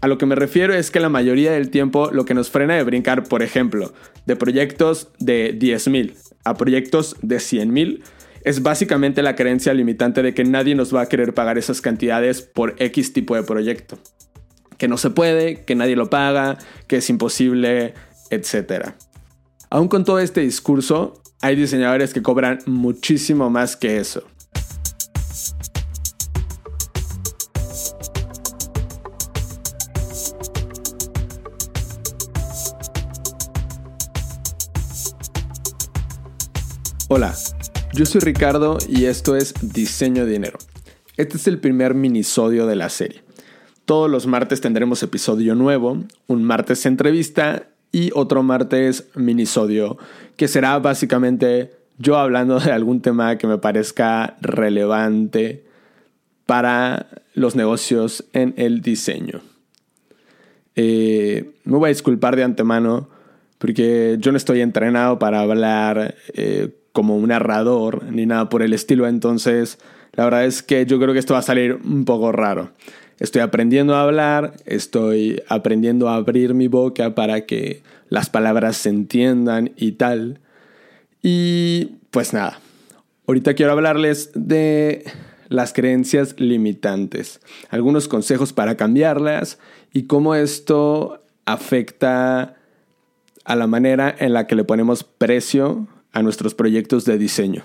A lo que me refiero es que la mayoría del tiempo lo que nos frena de brincar, por ejemplo, de proyectos de 10.000 a proyectos de 100.000 es básicamente la creencia limitante de que nadie nos va a querer pagar esas cantidades por X tipo de proyecto. Que no se puede, que nadie lo paga, que es imposible, etc. Aún con todo este discurso, hay diseñadores que cobran muchísimo más que eso. Hola, yo soy Ricardo y esto es Diseño Dinero. Este es el primer minisodio de la serie. Todos los martes tendremos episodio nuevo, un martes entrevista y otro martes minisodio, que será básicamente yo hablando de algún tema que me parezca relevante para los negocios en el diseño. Eh, me voy a disculpar de antemano porque yo no estoy entrenado para hablar eh, como un narrador ni nada por el estilo, entonces la verdad es que yo creo que esto va a salir un poco raro. Estoy aprendiendo a hablar, estoy aprendiendo a abrir mi boca para que las palabras se entiendan y tal. Y pues nada, ahorita quiero hablarles de las creencias limitantes, algunos consejos para cambiarlas y cómo esto afecta a la manera en la que le ponemos precio a nuestros proyectos de diseño.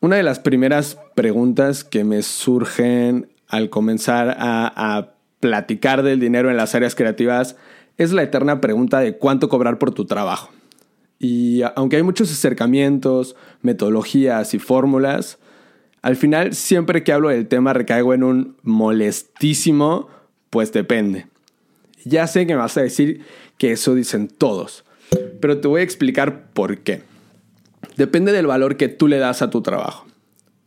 Una de las primeras preguntas que me surgen al comenzar a, platicar del dinero en las áreas creativas es la eterna pregunta de cuánto cobrar por tu trabajo. Y aunque hay muchos acercamientos, metodologías y fórmulas, al final siempre que hablo del tema recaigo en un molestísimo, pues depende. Ya sé que me vas a decir que eso dicen todos, pero te voy a explicar por qué. Depende del valor que tú le das a tu trabajo.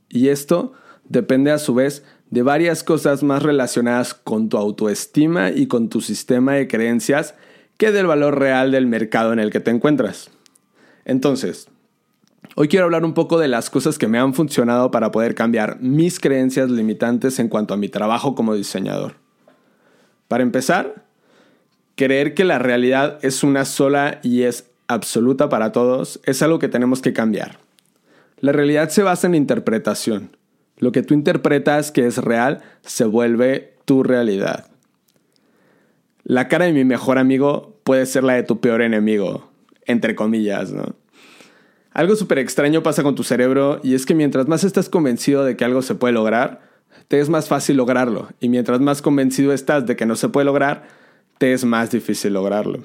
Y esto depende a su vez de varias cosas más relacionadas con tu autoestima y con tu sistema de creencias que del valor real del mercado en el que te encuentras. Entonces, hoy quiero hablar un poco de las cosas que me han funcionado para poder cambiar mis creencias limitantes en cuanto a mi trabajo como diseñador. Para empezar, creer que la realidad es una sola y es absoluta para todos es algo que tenemos que cambiar. La realidad se basa en interpretación. Lo que tú interpretas que es real se vuelve tu realidad. La cara de mi mejor amigo puede ser la de tu peor enemigo, entre comillas, ¿no? Algo súper extraño pasa con tu cerebro y es que mientras más estás convencido de que algo se puede lograr, te es más fácil lograrlo. Y mientras más convencido estás de que no se puede lograr, es más difícil lograrlo.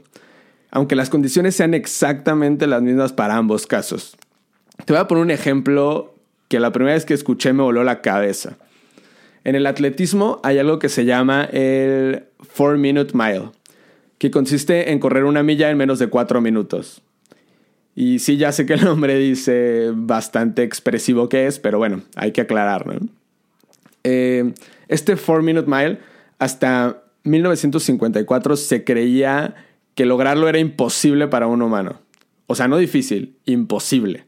Aunque las condiciones sean exactamente las mismas para ambos casos. Te voy a poner un ejemplo que la primera vez que escuché me voló la cabeza. En el atletismo hay algo que se llama el 4 Minute Mile, que consiste en correr una milla en menos de 4 minutos. Y sí, ya sé que el nombre dice bastante expresivo que es, pero bueno, hay que aclararlo. Eh, este 4 Minute Mile, hasta 1954 se creía que lograrlo era imposible para un humano. O sea, no difícil, imposible.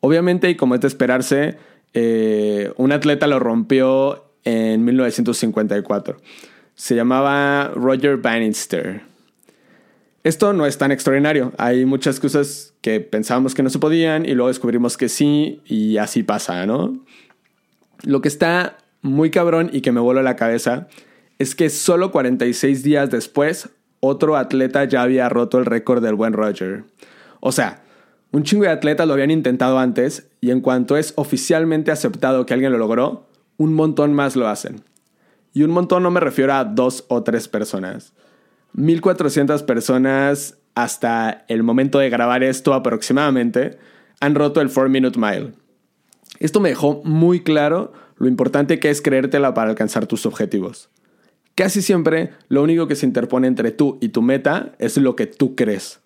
Obviamente, y como es de esperarse, eh, un atleta lo rompió en 1954. Se llamaba Roger Bannister. Esto no es tan extraordinario. Hay muchas cosas que pensábamos que no se podían y luego descubrimos que sí y así pasa, ¿no? Lo que está muy cabrón y que me vuelve la cabeza es que solo 46 días después, otro atleta ya había roto el récord del buen Roger. O sea, un chingo de atletas lo habían intentado antes y en cuanto es oficialmente aceptado que alguien lo logró, un montón más lo hacen. Y un montón no me refiero a dos o tres personas. 1400 personas hasta el momento de grabar esto aproximadamente han roto el 4 Minute Mile. Esto me dejó muy claro lo importante que es creértela para alcanzar tus objetivos. Casi siempre lo único que se interpone entre tú y tu meta es lo que tú crees.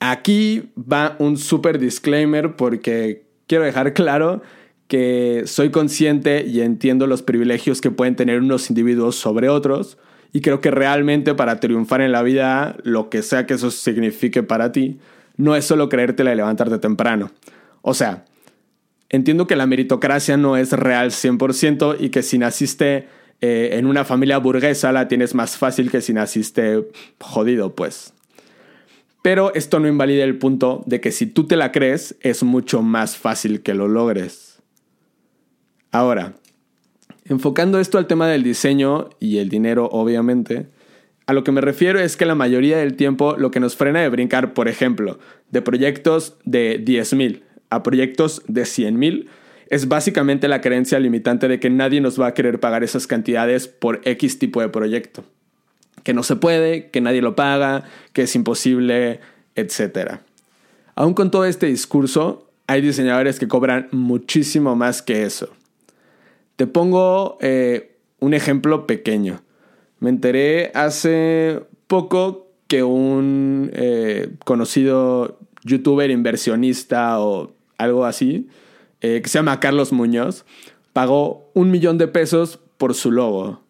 Aquí va un super disclaimer porque quiero dejar claro que soy consciente y entiendo los privilegios que pueden tener unos individuos sobre otros y creo que realmente para triunfar en la vida, lo que sea que eso signifique para ti, no es solo creértela y levantarte temprano. O sea, entiendo que la meritocracia no es real 100% y que si naciste eh, en una familia burguesa la tienes más fácil que si naciste jodido, pues. Pero esto no invalida el punto de que si tú te la crees, es mucho más fácil que lo logres. Ahora, enfocando esto al tema del diseño y el dinero, obviamente, a lo que me refiero es que la mayoría del tiempo lo que nos frena de brincar, por ejemplo, de proyectos de 10.000 a proyectos de 100.000 es básicamente la creencia limitante de que nadie nos va a querer pagar esas cantidades por X tipo de proyecto que no se puede, que nadie lo paga, que es imposible, etc. Aún con todo este discurso, hay diseñadores que cobran muchísimo más que eso. Te pongo eh, un ejemplo pequeño. Me enteré hace poco que un eh, conocido youtuber inversionista o algo así, eh, que se llama Carlos Muñoz, pagó un millón de pesos por su logo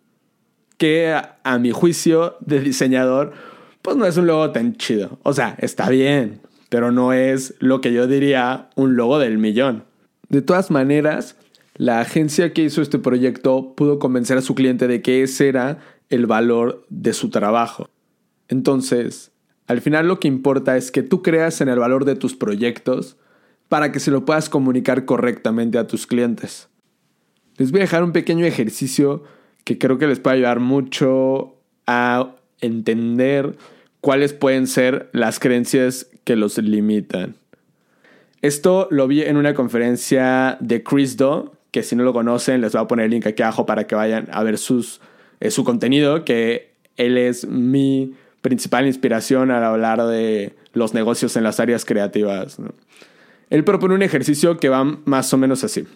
que a, mi juicio de diseñador, pues no es un logo tan chido. O sea, está bien, pero no es lo que yo diría un logo del millón. De todas maneras, la agencia que hizo este proyecto pudo convencer a su cliente de que ese era el valor de su trabajo. Entonces, al final lo que importa es que tú creas en el valor de tus proyectos para que se lo puedas comunicar correctamente a tus clientes. Les voy a dejar un pequeño ejercicio que creo que les puede ayudar mucho a entender cuáles pueden ser las creencias que los limitan. Esto lo vi en una conferencia de Chris Do, que si no lo conocen les voy a poner el link aquí abajo para que vayan a ver eh, su contenido, que él es mi principal inspiración al hablar de los negocios en las áreas creativas. Él propone un ejercicio que va más o menos así.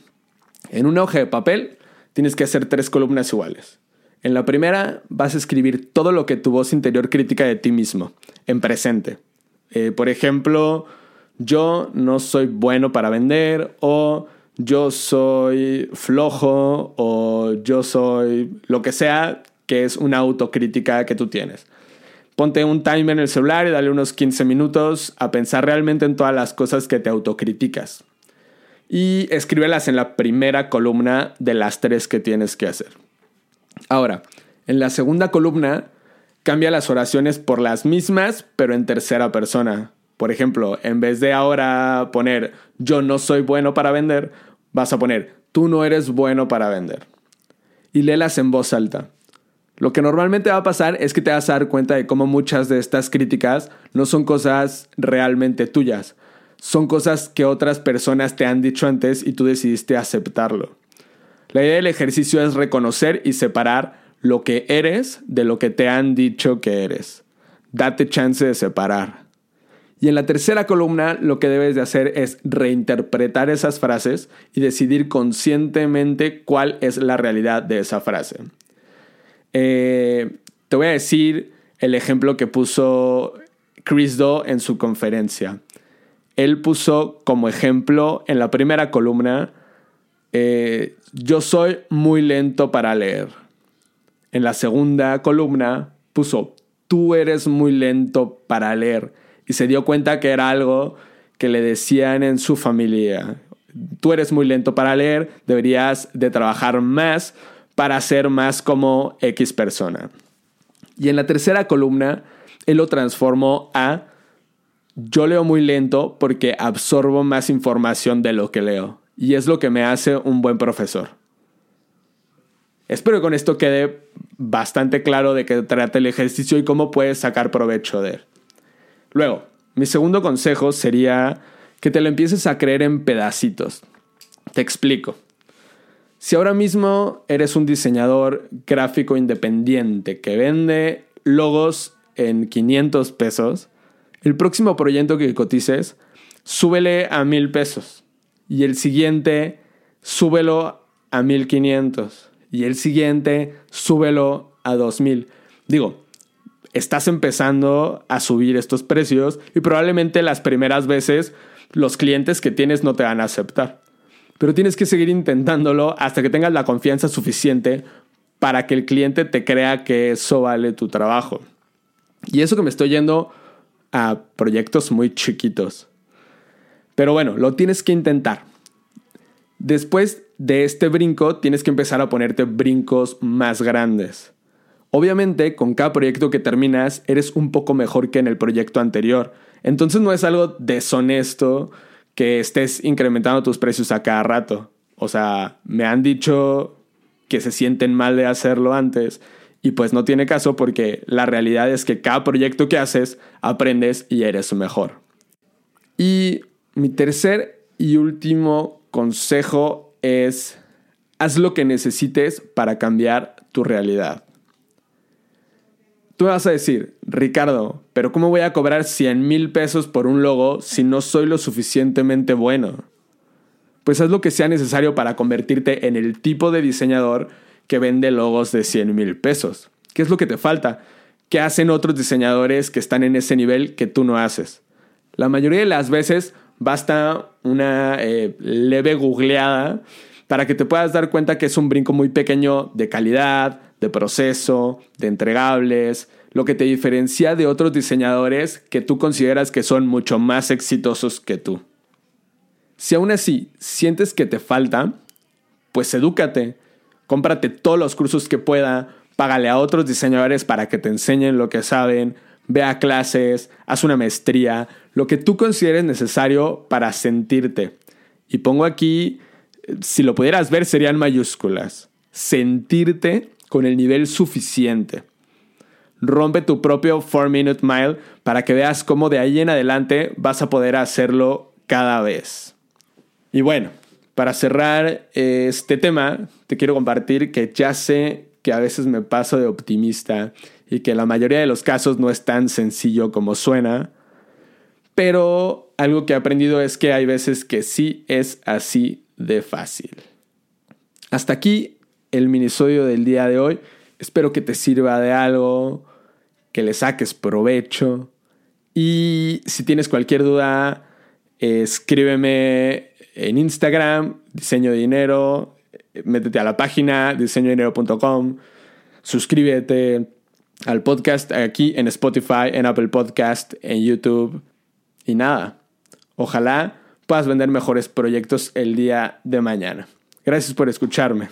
En una hoja de papel tienes que hacer tres columnas iguales. En la primera vas a escribir todo lo que tu voz interior critica de ti mismo, en presente. Eh, por ejemplo, yo no soy bueno para vender o yo soy flojo o yo soy lo que sea que es una autocrítica que tú tienes. Ponte un timer en el celular y dale unos 15 minutos a pensar realmente en todas las cosas que te autocriticas y escríbelas en la primera columna de las tres que tienes que hacer. Ahora, en la segunda columna, cambia las oraciones por las mismas, pero en tercera persona. Por ejemplo, en vez de ahora poner yo no soy bueno para vender, vas a poner tú no eres bueno para vender. Y léelas en voz alta. Lo que normalmente va a pasar es que te vas a dar cuenta de cómo muchas de estas críticas no son cosas realmente tuyas, son cosas que otras personas te han dicho antes y tú decidiste aceptarlo. La idea del ejercicio es reconocer y separar lo que eres de lo que te han dicho que eres. Date chance de separar. Y en la tercera columna lo que debes de hacer es reinterpretar esas frases y decidir conscientemente cuál es la realidad de esa frase. Eh, te voy a decir el ejemplo que puso Chris Do en su conferencia él puso como ejemplo en la primera columna, eh, yo soy muy lento para leer. En la segunda columna puso, tú eres muy lento para leer. Y se dio cuenta que era algo que le decían en su familia. Tú eres muy lento para leer, deberías de trabajar más para ser más como X persona. Y en la tercera columna, él lo transformó a yo leo muy lento porque absorbo más información de lo que leo. Y es lo que me hace un buen profesor. Espero que con esto quede bastante claro de qué trata el ejercicio y cómo puedes sacar provecho de él. Luego, mi segundo consejo sería que te lo empieces a creer en pedacitos. Te explico. Si ahora mismo eres un diseñador gráfico independiente que vende logos en 500 pesos, el próximo proyecto que cotices, súbele a mil pesos. Y el siguiente, súbelo a mil quinientos. Y el siguiente, súbelo a dos mil. Digo, estás empezando a subir estos precios y probablemente las primeras veces los clientes que tienes no te van a aceptar. Pero tienes que seguir intentándolo hasta que tengas la confianza suficiente para que el cliente te crea que eso vale tu trabajo. Y eso que me estoy yendo a proyectos muy chiquitos. Pero bueno, lo tienes que intentar. Después de este brinco tienes que empezar a ponerte brincos más grandes. Obviamente, con cada proyecto que terminas, eres un poco mejor que en el proyecto anterior. Entonces no es algo deshonesto que estés incrementando tus precios a cada rato. O sea, me han dicho que se sienten mal de hacerlo antes y pues no tiene caso porque la realidad es que cada proyecto que haces aprendes y eres mejor. Y mi tercer y último consejo es haz lo que necesites para cambiar tu realidad. Tú vas a decir, Ricardo, pero ¿cómo voy a cobrar 100 mil pesos por un logo si no soy lo suficientemente bueno? Pues haz lo que sea necesario para convertirte en el tipo de diseñador que vende logos de 100 mil pesos. ¿Qué es lo que te falta? ¿Qué hacen otros diseñadores que están en ese nivel que tú no haces? La mayoría de las veces basta una eh, leve googleada para que te puedas dar cuenta que es un brinco muy pequeño de calidad, de proceso, de entregables, lo que te diferencia de otros diseñadores que tú consideras que son mucho más exitosos que tú. Si aún así sientes que te falta, pues edúcate, cómprate todos los cursos que pueda, págale a otros diseñadores para que te enseñen lo que saben, ve a clases, haz una maestría, lo que tú consideres necesario para sentirte. Y pongo aquí, si lo pudieras ver, serían mayúsculas. Sentirte con el nivel suficiente. Rompe tu propio 4 Minute Mile para que veas cómo de ahí en adelante vas a poder hacerlo cada vez. Y bueno, para cerrar este tema, te quiero compartir que ya sé que a veces me paso de optimista y que la mayoría de los casos no es tan sencillo como suena, pero algo que he aprendido es que hay veces que sí es así de fácil. Hasta aquí el minisodio del día de hoy. Espero que te sirva de algo, que le saques provecho. Y si tienes cualquier duda, escríbeme en Instagram, diseño de dinero, métete a la página diseñodinero.com, suscríbete al podcast aquí en Spotify, en Apple Podcast, en YouTube. Y nada, ojalá puedas vender mejores proyectos el día de mañana. Gracias por escucharme.